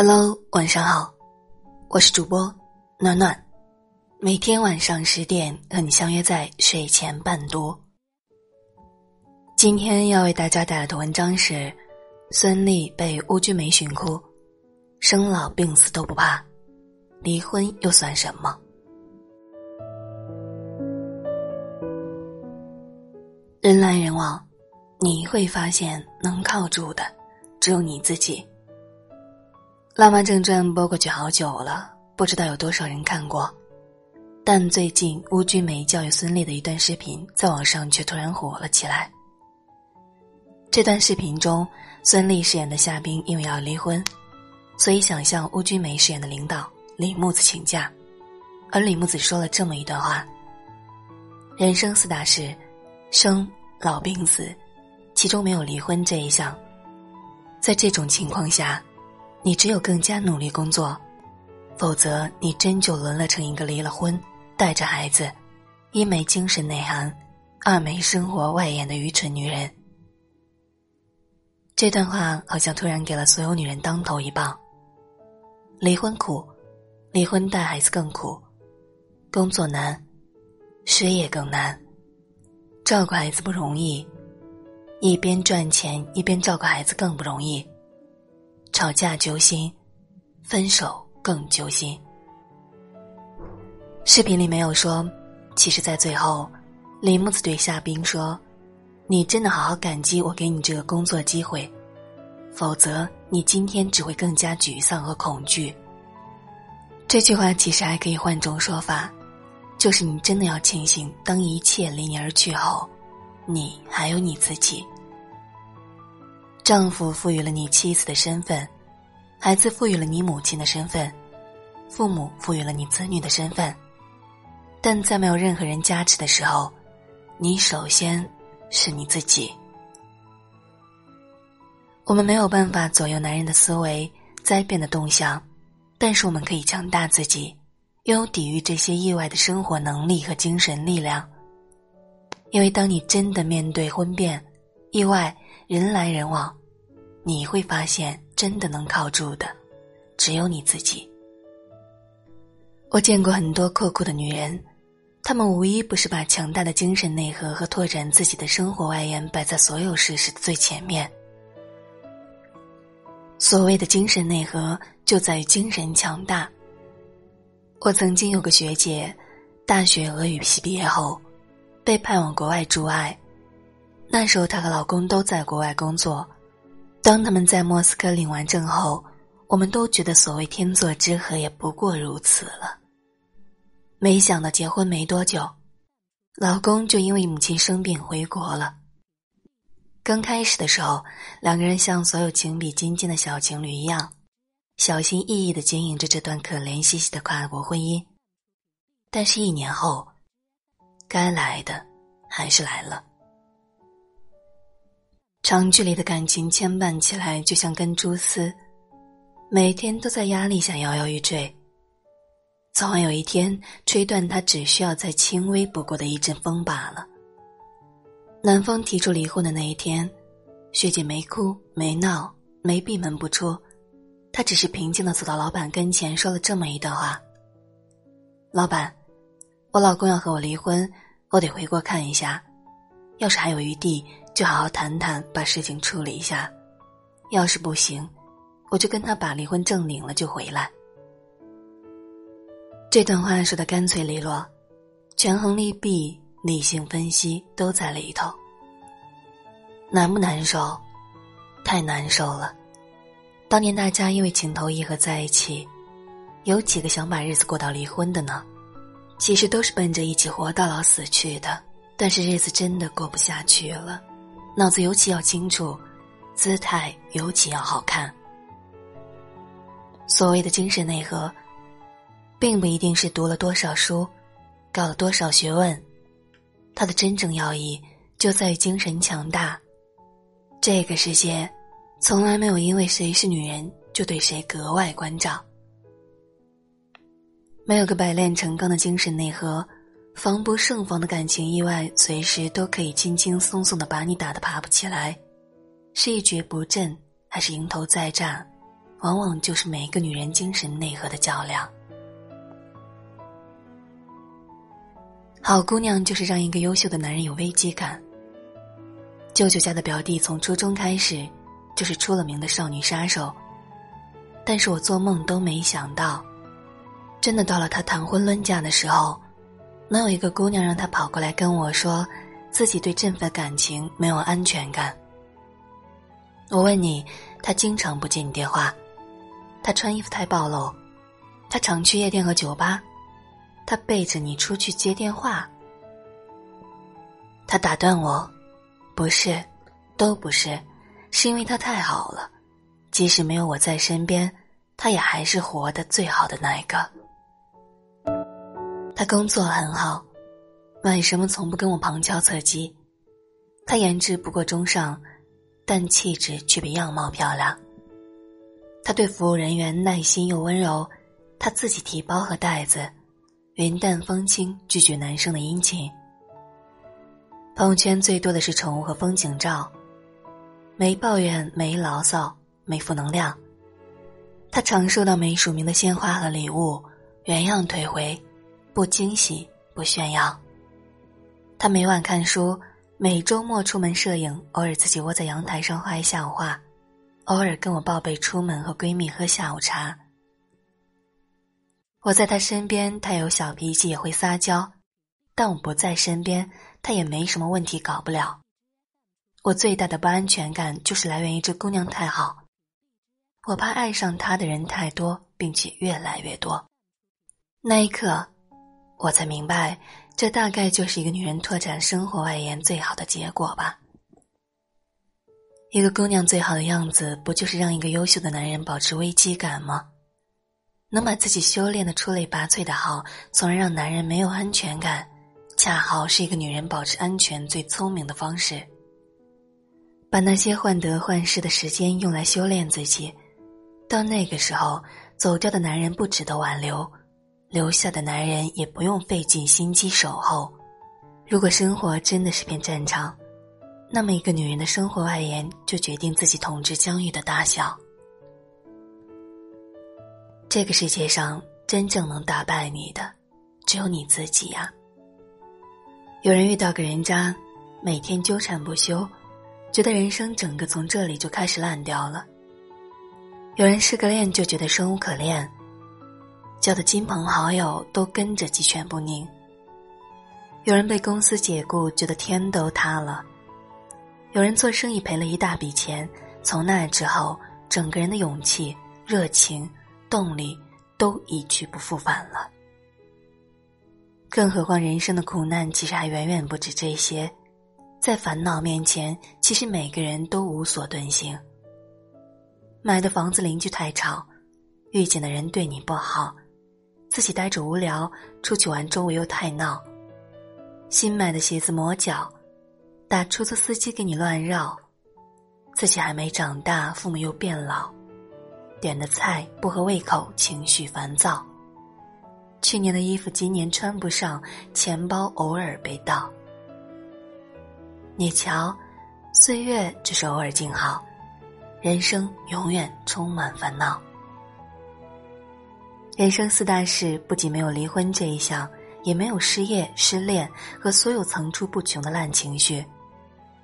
Hello，晚上好，我是主播暖暖，每天晚上十点和你相约在睡前伴读。今天要为大家带来的文章是：孙俪被邬君梅寻哭，生老病死都不怕，离婚又算什么？人来人往，你会发现能靠住的只有你自己。《浪漫正传》播过去好久了，不知道有多少人看过。但最近邬君梅教育孙俪的一段视频在网上却突然火了起来。这段视频中，孙俪饰演的夏冰因为要离婚，所以想向邬君梅饰演的领导李木子请假，而李木子说了这么一段话：“人生四大事，生老病死，其中没有离婚这一项。在这种情况下。”你只有更加努力工作，否则你真就沦落成一个离了婚、带着孩子、一没精神内涵、二没生活外延的愚蠢女人。这段话好像突然给了所有女人当头一棒。离婚苦，离婚带孩子更苦，工作难，失业更难，照顾孩子不容易，一边赚钱一边照顾孩子更不容易。吵架揪心，分手更揪心。视频里没有说，其实，在最后，李木子对夏冰说：“你真的好好感激我给你这个工作机会，否则你今天只会更加沮丧和恐惧。”这句话其实还可以换种说法，就是你真的要庆幸，当一切离你而去后，你还有你自己。丈夫赋予了你妻子的身份，孩子赋予了你母亲的身份，父母赋予了你子女的身份，但在没有任何人加持的时候，你首先是你自己。我们没有办法左右男人的思维、灾变的动向，但是我们可以强大自己，拥有抵御这些意外的生活能力和精神力量。因为当你真的面对婚变、意外、人来人往。你会发现，真的能靠住的，只有你自己。我见过很多酷酷的女人，她们无一不是把强大的精神内核和拓展自己的生活外延摆在所有事实的最前面。所谓的精神内核，就在于精神强大。我曾经有个学姐，大学俄语系毕业后，被派往国外驻外，那时候她和老公都在国外工作。当他们在莫斯科领完证后，我们都觉得所谓天作之合也不过如此了。没想到结婚没多久，老公就因为母亲生病回国了。刚开始的时候，两个人像所有情比金坚的小情侣一样，小心翼翼的经营着这段可怜兮兮的跨国婚姻。但是，一年后，该来的还是来了。长距离的感情牵绊起来，就像根蛛丝，每天都在压力下摇摇欲坠。早晚有一天，吹断它只需要再轻微不过的一阵风罢了。男方提出离婚的那一天，学姐没哭没闹没闭门不出，她只是平静的走到老板跟前，说了这么一段话：“老板，我老公要和我离婚，我得回国看一下，要是还有余地。”就好好谈谈，把事情处理一下。要是不行，我就跟他把离婚证领了就回来。这段话说的干脆利落，权衡利弊、理性分析都在里头。难不难受？太难受了。当年大家因为情投意合在一起，有几个想把日子过到离婚的呢？其实都是奔着一起活到老死去的，但是日子真的过不下去了。脑子尤其要清楚，姿态尤其要好看。所谓的精神内核，并不一定是读了多少书，搞了多少学问，它的真正要义就在于精神强大。这个世界，从来没有因为谁是女人就对谁格外关照。没有个百炼成钢的精神内核。防不胜防的感情意外，随时都可以轻轻松松的把你打得爬不起来，是一蹶不振，还是迎头再战，往往就是每一个女人精神内核的较量。好姑娘就是让一个优秀的男人有危机感。舅舅家的表弟从初中开始，就是出了名的少女杀手。但是我做梦都没想到，真的到了他谈婚论嫁的时候，能有一个姑娘让他跑过来跟我说，自己对这份感情没有安全感。我问你，他经常不接你电话，他穿衣服太暴露，他常去夜店和酒吧。他背着你出去接电话，他打断我，不是，都不是，是因为他太好了，即使没有我在身边，他也还是活的最好的那一个。他工作很好，买什么从不跟我旁敲侧击？他颜值不过中上，但气质却比样貌漂亮。他对服务人员耐心又温柔，他自己提包和袋子。云淡风轻，拒绝男生的殷勤。朋友圈最多的是宠物和风景照，没抱怨，没牢骚，没负能量。他常收到没署名的鲜花和礼物，原样退回，不惊喜，不炫耀。他每晚看书，每周末出门摄影，偶尔自己窝在阳台上画一下午画，偶尔跟我报备出门和闺蜜喝下午茶。我在他身边，他有小脾气也会撒娇；但我不在身边，他也没什么问题搞不了。我最大的不安全感就是来源于这姑娘太好，我怕爱上她的人太多，并且越来越多。那一刻，我才明白，这大概就是一个女人拓展生活外延最好的结果吧。一个姑娘最好的样子，不就是让一个优秀的男人保持危机感吗？能把自己修炼的出类拔萃的好，从而让男人没有安全感，恰好是一个女人保持安全最聪明的方式。把那些患得患失的时间用来修炼自己，到那个时候，走掉的男人不值得挽留，留下的男人也不用费尽心机守候。如果生活真的是片战场，那么一个女人的生活外延就决定自己统治疆域的大小。这个世界上真正能打败你的，只有你自己呀。有人遇到个人渣，每天纠缠不休，觉得人生整个从这里就开始烂掉了。有人失个恋就觉得生无可恋，叫的亲朋好友都跟着鸡犬不宁。有人被公司解雇，觉得天都塌了。有人做生意赔了一大笔钱，从那之后，整个人的勇气、热情。动力都一去不复返了。更何况人生的苦难其实还远远不止这些，在烦恼面前，其实每个人都无所遁形。买的房子邻居太吵，遇见的人对你不好，自己呆着无聊，出去玩周围又太闹。新买的鞋子磨脚，打出租司机给你乱绕，自己还没长大，父母又变老。点的菜不合胃口，情绪烦躁。去年的衣服今年穿不上，钱包偶尔被盗。你瞧，岁月只是偶尔静好，人生永远充满烦恼。人生四大事不仅没有离婚这一项，也没有失业、失恋和所有层出不穷的烂情绪，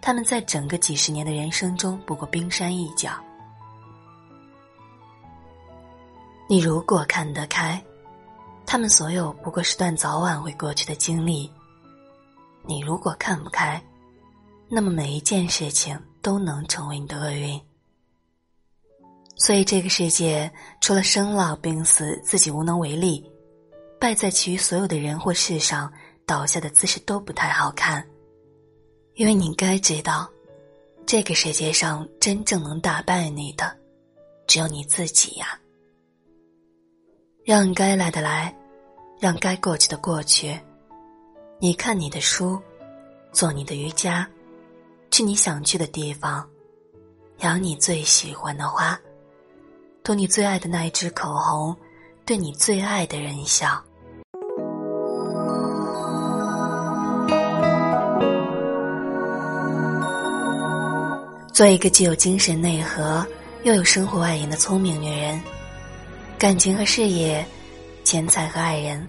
他们在整个几十年的人生中不过冰山一角。你如果看得开，他们所有不过是段早晚会过去的经历；你如果看不开，那么每一件事情都能成为你的厄运。所以这个世界除了生老病死，自己无能为力，败在其余所有的人或事上，倒下的姿势都不太好看。因为你该知道，这个世界上真正能打败你的，只有你自己呀。让该来的来，让该过去的过去。你看你的书，做你的瑜伽，去你想去的地方，养你最喜欢的花，涂你最爱的那一支口红，对你最爱的人笑。做一个既有精神内核，又有生活外延的聪明女人。感情和事业，钱财和爱人，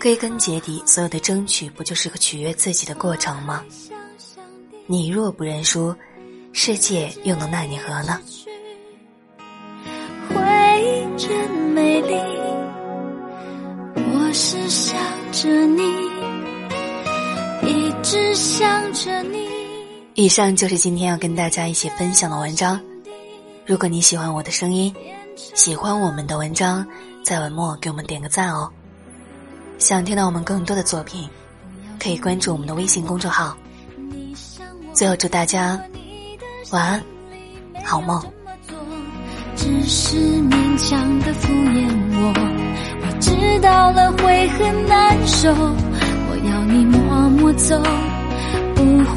归根结底，所有的争取不就是个取悦自己的过程吗？你若不认输，世界又能奈你何呢？想着你。以上就是今天要跟大家一起分享的文章。如果你喜欢我的声音。喜欢我们的文章，在文末给我们点个赞哦。想听到我们更多的作品，可以关注我们的微信公众号。最后祝大家晚安，好梦。只是勉强的敷衍我，我知道了会很难受。我要你默默走，不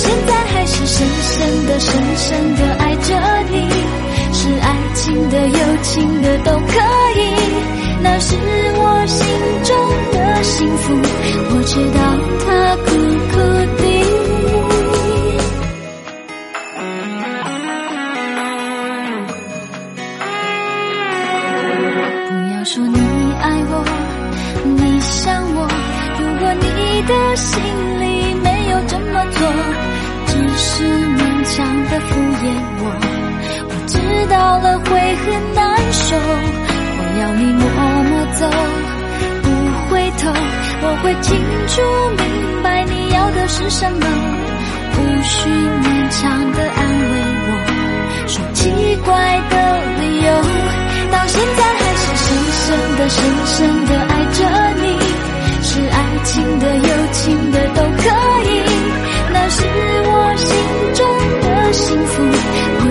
现在还是深深的、深深的爱着你，是爱情的、友情的都可以。那是我心中的幸福，我知道他苦苦的。不要说你爱我，你想我，如果你的心的敷衍我，我知道了会很难受。我要你默默走，不回头，我会清楚明白你要的是什么，无需勉强的安慰我，说奇怪的理由，到现在还是深深的、深深的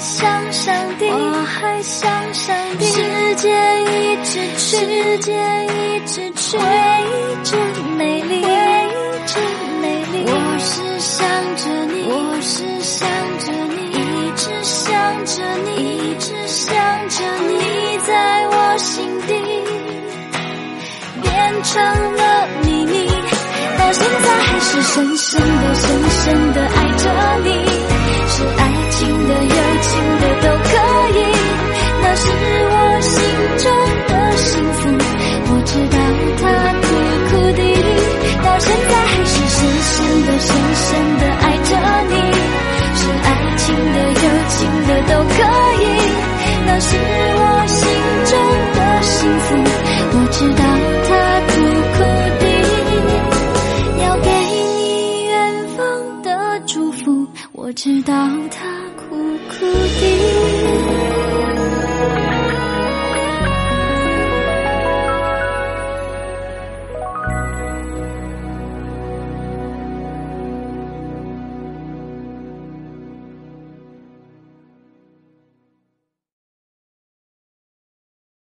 想上帝，我还想上帝。世界一直去，世界一直去，唯一真美丽，唯一真美丽。我是想着你，我是想着你，一直想着你，一直想着你，在我心底。变成了秘密，到现在还是深深的、深深的爱是我心中的幸福。我知道他。